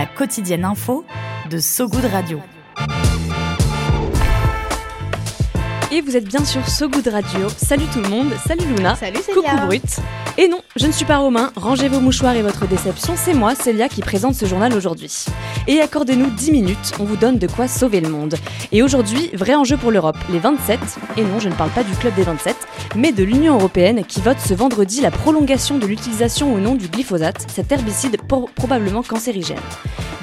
La quotidienne info de So Good Radio. Et vous êtes bien sur So Good Radio. Salut tout le monde, salut Luna. Salut Célia. Coucou Brut. Et non, je ne suis pas Romain, rangez vos mouchoirs et votre déception, c'est moi, Célia, qui présente ce journal aujourd'hui. Et accordez-nous 10 minutes, on vous donne de quoi sauver le monde. Et aujourd'hui, vrai enjeu pour l'Europe, les 27, et non, je ne parle pas du club des 27, mais de l'Union Européenne qui vote ce vendredi la prolongation de l'utilisation ou non du glyphosate, cet herbicide probablement cancérigène.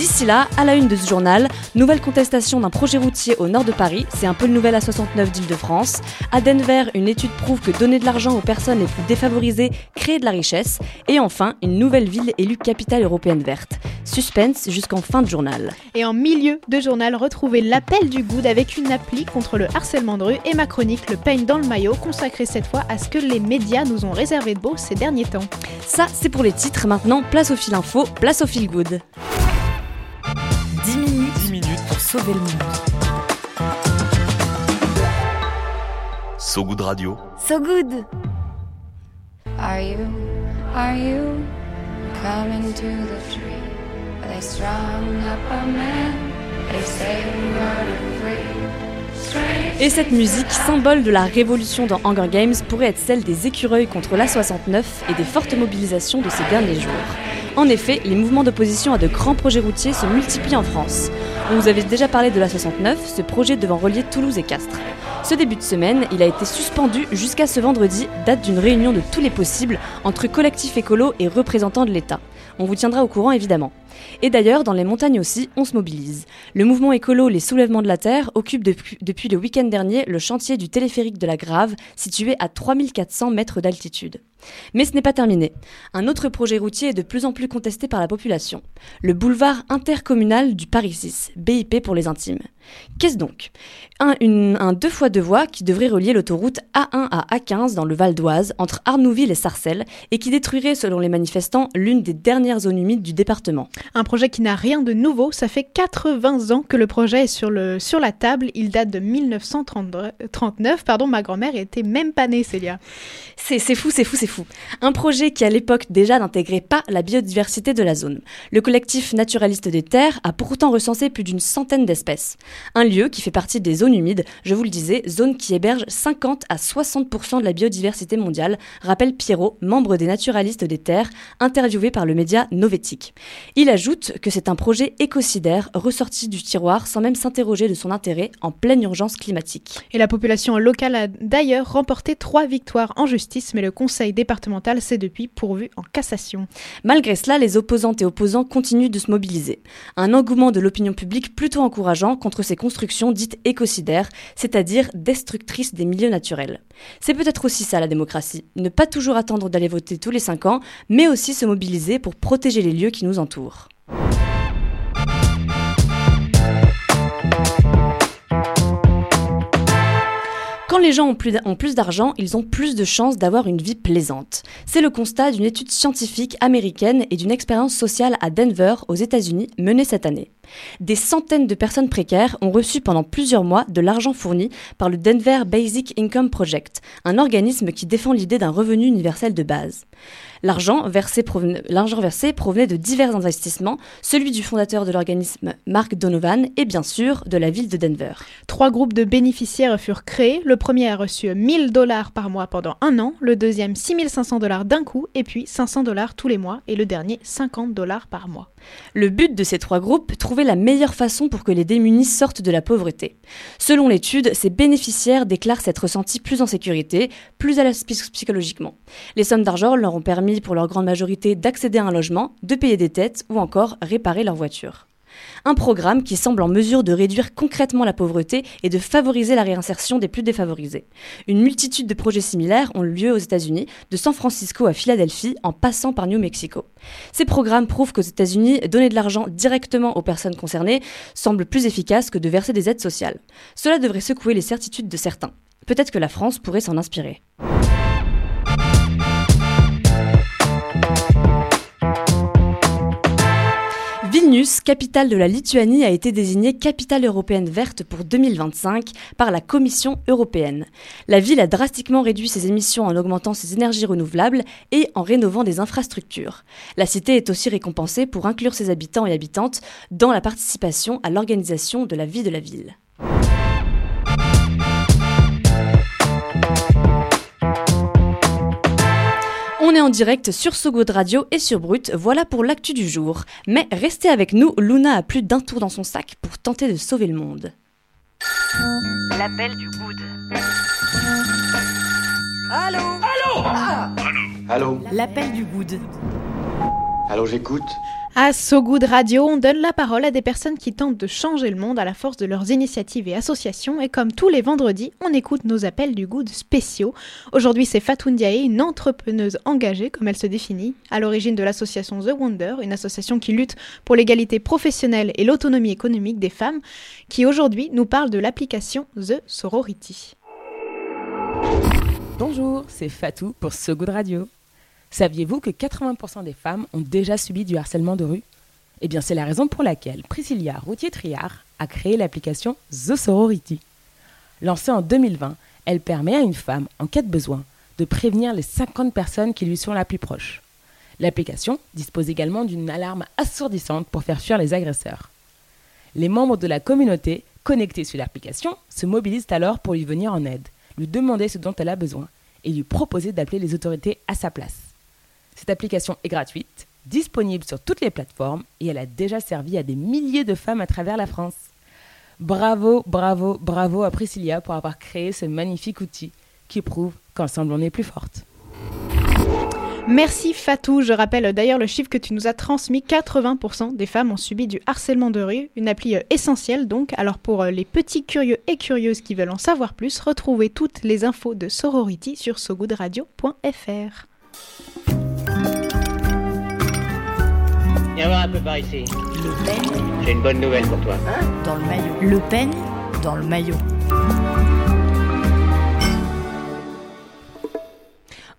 D'ici là, à la une de ce journal, nouvelle contestation d'un projet routier au nord de Paris, c'est un peu le nouvel A69 d'Île-de-France. À Denver, une étude prouve que donner de l'argent aux personnes les plus défavorisées crée de la richesse. Et enfin, une nouvelle ville élue capitale européenne verte. Suspense jusqu'en fin de journal. Et en milieu de journal, retrouvez l'appel du good avec une appli contre le harcèlement de rue et ma chronique Le peigne dans le maillot, consacrée cette fois à ce que les médias nous ont réservé de beau ces derniers temps. Ça, c'est pour les titres. Maintenant, place au fil info, place au fil good. Sauver le monde. So Good Radio. So good. Are you, are you coming to the tree? They strung up a man, they say murder free? Et cette musique, symbole de la révolution dans Hunger Games, pourrait être celle des écureuils contre l'A69 et des fortes mobilisations de ces derniers jours. En effet, les mouvements d'opposition à de grands projets routiers se multiplient en France. On vous avait déjà parlé de la 69, ce projet devant relier Toulouse et Castres. Ce début de semaine, il a été suspendu jusqu'à ce vendredi, date d'une réunion de tous les possibles entre collectifs écolos et représentants de l'État. On vous tiendra au courant évidemment. Et d'ailleurs, dans les montagnes aussi, on se mobilise. Le mouvement écolo Les Soulèvements de la Terre occupe depuis, le week-end dernier le chantier du téléphérique de la Grave, situé à 3400 mètres d'altitude. Mais ce n'est pas terminé. Un autre projet routier est de plus en plus contesté par la population. Le boulevard intercommunal du Paris 6, BIP pour les intimes. Qu'est-ce donc? Un, un deux fois deux voies qui devrait relier l'autoroute A1 à A15 dans le Val d'Oise, entre Arnouville et Sarcelles, et qui détruirait, selon les manifestants, l'une des dernières zones humides du département. Un projet qui n'a rien de nouveau, ça fait 80 ans que le projet est sur, le, sur la table, il date de 1939, pardon, ma grand-mère était même pas née, Célia. C'est fou, c'est fou, c'est fou. Un projet qui à l'époque déjà n'intégrait pas la biodiversité de la zone. Le collectif naturaliste des terres a pourtant recensé plus d'une centaine d'espèces. Un lieu qui fait partie des zones humides, je vous le disais, zone qui héberge 50 à 60% de la biodiversité mondiale, rappelle Pierrot, membre des naturalistes des terres, interviewé par le média Novetic. Il ajoute que c'est un projet écocidaire ressorti du tiroir sans même s'interroger de son intérêt en pleine urgence climatique. Et la population locale a d'ailleurs remporté trois victoires en justice, mais le conseil départemental s'est depuis pourvu en cassation. Malgré cela, les opposantes et opposants continuent de se mobiliser. Un engouement de l'opinion publique plutôt encourageant contre ces constructions dites écocidaires, c'est-à-dire destructrices des milieux naturels. C'est peut-être aussi ça la démocratie, ne pas toujours attendre d'aller voter tous les cinq ans, mais aussi se mobiliser pour protéger les lieux qui nous entourent. Quand les gens ont plus, d'argent, ils ont plus de chances d'avoir une vie plaisante. C'est le constat d'une étude scientifique américaine et d'une expérience sociale à Denver, aux États-Unis, menée cette année. Des centaines de personnes précaires ont reçu pendant plusieurs mois de l'argent fourni par le Denver Basic Income Project, un organisme qui défend l'idée d'un revenu universel de base. L'argent versé, provenait, versé provenait de divers investissements, celui du fondateur de l'organisme Mark Donovan et bien sûr de la ville de Denver. Trois groupes de bénéficiaires furent créés. Le premier a reçu 1000 dollars par mois pendant un an, le deuxième 6500 dollars d'un coup et puis 500 dollars tous les mois et le dernier 50 dollars par mois. Le but de ces trois groupes, trouver la meilleure façon pour que les démunis sortent de la pauvreté. Selon l'étude, ces bénéficiaires déclarent s'être ressentis plus en sécurité, plus à l'aise psychologiquement. Les sommes d'argent leur ont permis pour leur grande majorité d'accéder à un logement, de payer des têtes ou encore réparer leur voiture. Un programme qui semble en mesure de réduire concrètement la pauvreté et de favoriser la réinsertion des plus défavorisés. Une multitude de projets similaires ont lieu aux États-Unis, de San Francisco à Philadelphie, en passant par New Mexico. Ces programmes prouvent qu'aux États-Unis, donner de l'argent directement aux personnes concernées semble plus efficace que de verser des aides sociales. Cela devrait secouer les certitudes de certains. Peut-être que la France pourrait s'en inspirer. Vilnius, capitale de la Lituanie, a été désignée capitale européenne verte pour 2025 par la Commission européenne. La ville a drastiquement réduit ses émissions en augmentant ses énergies renouvelables et en rénovant des infrastructures. La cité est aussi récompensée pour inclure ses habitants et habitantes dans la participation à l'organisation de la vie de la ville. Est en direct sur Sogod Radio et sur Brut, voilà pour l'actu du jour. Mais restez avec nous, Luna a plus d'un tour dans son sac pour tenter de sauver le monde. L'appel du good. Allô? Allô? Ah Allô? L'appel du good. Allô, j'écoute. À So Good Radio, on donne la parole à des personnes qui tentent de changer le monde à la force de leurs initiatives et associations. Et comme tous les vendredis, on écoute nos appels du good spéciaux. Aujourd'hui, c'est Fatou Ndiaye, une entrepreneuse engagée, comme elle se définit, à l'origine de l'association The Wonder, une association qui lutte pour l'égalité professionnelle et l'autonomie économique des femmes, qui aujourd'hui nous parle de l'application The Sorority. Bonjour, c'est Fatou pour So Good Radio. Saviez-vous que 80% des femmes ont déjà subi du harcèlement de rue? Eh bien, c'est la raison pour laquelle Priscilla Routier-Triard a créé l'application The Sorority. Lancée en 2020, elle permet à une femme, en cas de besoin, de prévenir les 50 personnes qui lui sont la plus proches. L'application dispose également d'une alarme assourdissante pour faire fuir les agresseurs. Les membres de la communauté connectés sur l'application se mobilisent alors pour lui venir en aide, lui demander ce dont elle a besoin et lui proposer d'appeler les autorités à sa place. Cette application est gratuite, disponible sur toutes les plateformes et elle a déjà servi à des milliers de femmes à travers la France. Bravo, bravo, bravo à Priscilla pour avoir créé ce magnifique outil qui prouve qu'ensemble on est plus forte. Merci Fatou. Je rappelle d'ailleurs le chiffre que tu nous as transmis. 80% des femmes ont subi du harcèlement de rue. Une appli euh, essentielle donc. Alors pour euh, les petits curieux et curieuses qui veulent en savoir plus, retrouvez toutes les infos de Sorority sur sogoodradio.fr. Viens voir un peu par ici. Le peigne J'ai une bonne nouvelle pour toi. dans le maillot. Le peigne dans le maillot.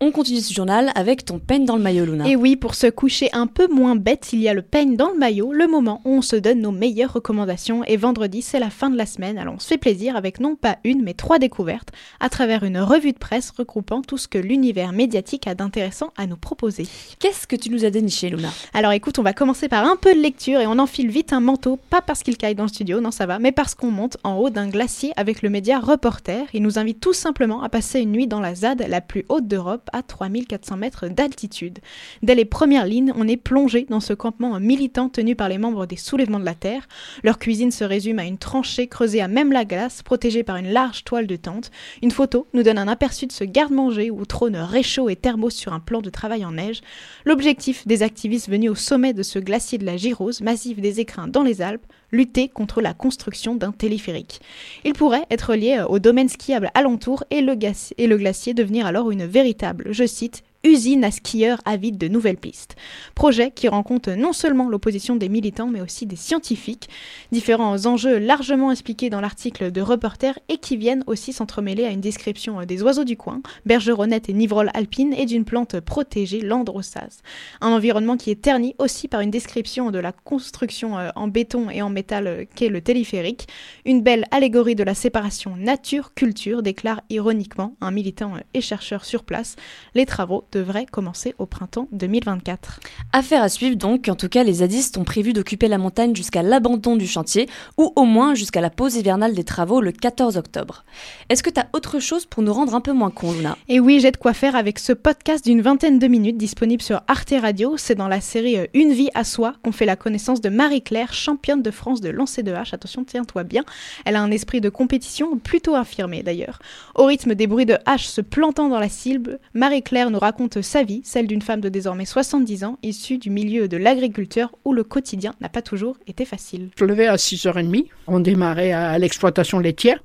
On continue ce journal avec ton peigne dans le maillot, Luna. Et oui, pour se coucher un peu moins bête, il y a le peigne dans le maillot, le moment où on se donne nos meilleures recommandations. Et vendredi, c'est la fin de la semaine, alors on se fait plaisir avec non pas une, mais trois découvertes à travers une revue de presse regroupant tout ce que l'univers médiatique a d'intéressant à nous proposer. Qu'est-ce que tu nous as déniché, Luna? Alors écoute, on va commencer par un peu de lecture et on enfile vite un manteau, pas parce qu'il caille dans le studio, non ça va, mais parce qu'on monte en haut d'un glacier avec le média Reporter. Il nous invite tout simplement à passer une nuit dans la ZAD la plus haute d'Europe à 3400 mètres d'altitude. Dès les premières lignes, on est plongé dans ce campement militant tenu par les membres des soulèvements de la Terre. Leur cuisine se résume à une tranchée creusée à même la glace, protégée par une large toile de tente. Une photo nous donne un aperçu de ce garde-manger où trône réchaud et thermos sur un plan de travail en neige. L'objectif des activistes venus au sommet de ce glacier de la Girose, massif des écrins dans les Alpes, lutter contre la construction d'un téléphérique. Il pourrait être lié au domaine skiable alentour et le, le glacier devenir alors une véritable, je cite, usine à skieurs avides de nouvelles pistes. Projet qui rencontre non seulement l'opposition des militants, mais aussi des scientifiques. Différents enjeux largement expliqués dans l'article de Reporter et qui viennent aussi s'entremêler à une description des oiseaux du coin, bergeronnettes et nivroles alpines, et d'une plante protégée, l'androsase. Un environnement qui est terni aussi par une description de la construction euh, en béton et en métal euh, qu'est le téléphérique. Une belle allégorie de la séparation nature-culture, déclare ironiquement un militant euh, et chercheur sur place. Les travaux devrait commencer au printemps 2024. Affaire à suivre donc, en tout cas les zadistes ont prévu d'occuper la montagne jusqu'à l'abandon du chantier, ou au moins jusqu'à la pause hivernale des travaux le 14 octobre. Est-ce que tu as autre chose pour nous rendre un peu moins con, Luna? Et oui, j'ai de quoi faire avec ce podcast d'une vingtaine de minutes disponible sur Arte Radio. C'est dans la série euh, Une vie à soi qu'on fait la connaissance de Marie-Claire, championne de France de lancer de hache. Attention, tiens-toi bien. Elle a un esprit de compétition plutôt affirmé d'ailleurs. Au rythme des bruits de hache se plantant dans la cible, Marie-Claire nous raconte raconte sa vie, celle d'une femme de désormais 70 ans, issue du milieu de l'agriculture où le quotidien n'a pas toujours été facile. Je levais à 6h30, on démarrait à l'exploitation laitière.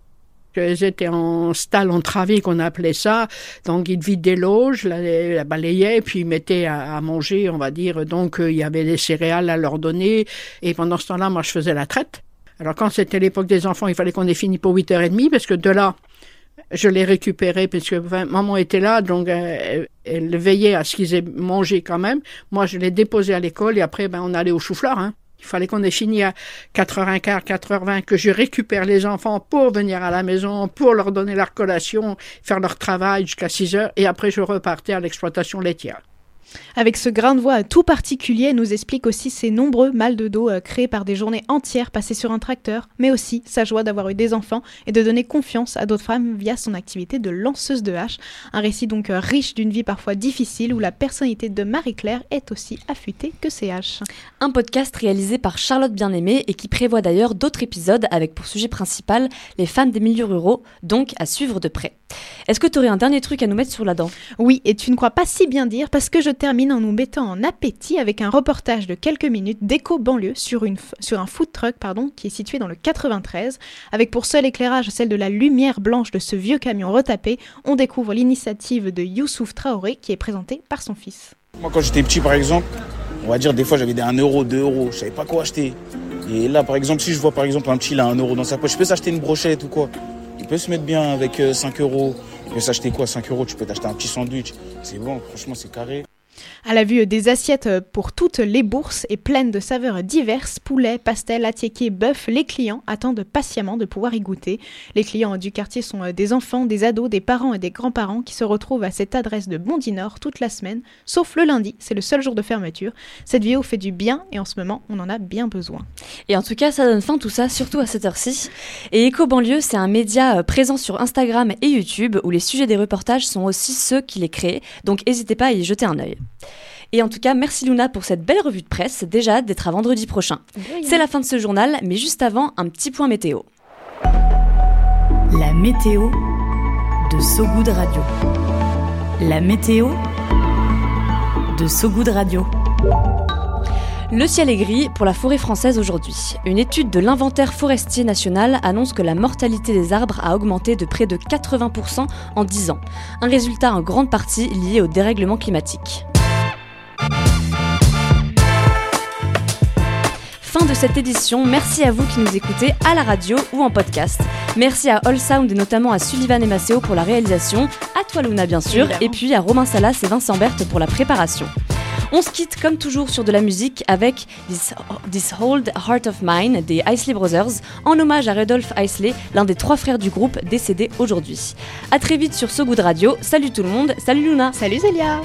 Étaient en stall entravé, qu'on appelait ça. Donc, ils vidaient des loges, la, la puis ils mettaient à, manger, on va dire. Donc, euh, il y avait des céréales à leur donner. Et pendant ce temps-là, moi, je faisais la traite. Alors, quand c'était l'époque des enfants, il fallait qu'on ait fini pour 8h30, parce que de là, je les récupérais, parce que maman était là, donc euh, elle veillait à ce qu'ils aient mangé quand même. Moi, je les déposais à l'école, et après, ben, on allait au chou-fleur, hein. Il fallait qu'on ait fini à 4h15, 4h20, que je récupère les enfants pour venir à la maison, pour leur donner leur collation, faire leur travail jusqu'à 6h, et après je repartais à l'exploitation laitière. Avec ce grain de voix tout particulier, nous explique aussi ses nombreux mal de dos euh, créés par des journées entières passées sur un tracteur, mais aussi sa joie d'avoir eu des enfants et de donner confiance à d'autres femmes via son activité de lanceuse de hache. Un récit donc euh, riche d'une vie parfois difficile où la personnalité de Marie-Claire est aussi affûtée que ses haches. Un podcast réalisé par Charlotte Bien-Aimée et qui prévoit d'ailleurs d'autres épisodes avec pour sujet principal les femmes des milieux ruraux, donc à suivre de près. Est-ce que tu aurais un dernier truc à nous mettre sur la dent? Oui, et tu ne crois pas si bien dire parce que je termine en nous mettant en appétit avec un reportage de quelques minutes d'éco-banlieue sur, sur un food truck pardon, qui est situé dans le 93. Avec pour seul éclairage celle de la lumière blanche de ce vieux camion retapé, on découvre l'initiative de Youssouf Traoré qui est présentée par son fils. Moi quand j'étais petit par exemple, on va dire des fois j'avais des 1 euro, 2 euros, je savais pas quoi acheter. Et là par exemple si je vois par exemple un petit là 1 euro dans sa poche, je peux s'acheter une brochette ou quoi? Il peut se mettre bien avec 5 euh, euros. Il peut s'acheter quoi 5 euros? Tu peux t'acheter un petit sandwich. C'est bon, franchement c'est carré. À la vue des assiettes pour toutes les bourses et pleines de saveurs diverses, poulet, pastel, attiéké, bœuf, les clients attendent patiemment de pouvoir y goûter. Les clients du quartier sont euh, des enfants, des ados, des parents et des grands-parents qui se retrouvent à cette adresse de Bondy Nord toute la semaine, sauf le lundi, c'est le seul jour de fermeture. Cette vidéo fait du bien et en ce moment, on en a bien besoin. Et en tout cas, ça donne fin tout ça, surtout à cette heure-ci. Et Eco Banlieue, c'est un média euh, présent sur Instagram et YouTube où les sujets des reportages sont aussi ceux qui les créent, donc n'hésitez pas à y jeter un œil. Et en tout cas, merci Luna pour cette belle revue de presse. Déjà d'être à vendredi prochain. C'est la fin de ce journal, mais juste avant, un petit point météo. La météo de Sogoud Radio. La météo de Sogoud Radio. Le ciel est gris pour la forêt française aujourd'hui. Une étude de l'inventaire forestier national annonce que la mortalité des arbres a augmenté de près de 80% en 10 ans. Un résultat en grande partie lié au dérèglement climatique. Fin de cette édition, merci à vous qui nous écoutez à la radio ou en podcast. Merci à All Sound et notamment à Sullivan et Maceo pour la réalisation, à toi Luna bien sûr, et puis à Romain Salas et Vincent Berthe pour la préparation. On se quitte comme toujours sur de la musique avec This, Hold Heart of Mine des Isley Brothers en hommage à Rudolf Isley, l'un des trois frères du groupe décédé aujourd'hui. A très vite sur So Good Radio. Salut tout le monde, salut Luna. Salut Zélia.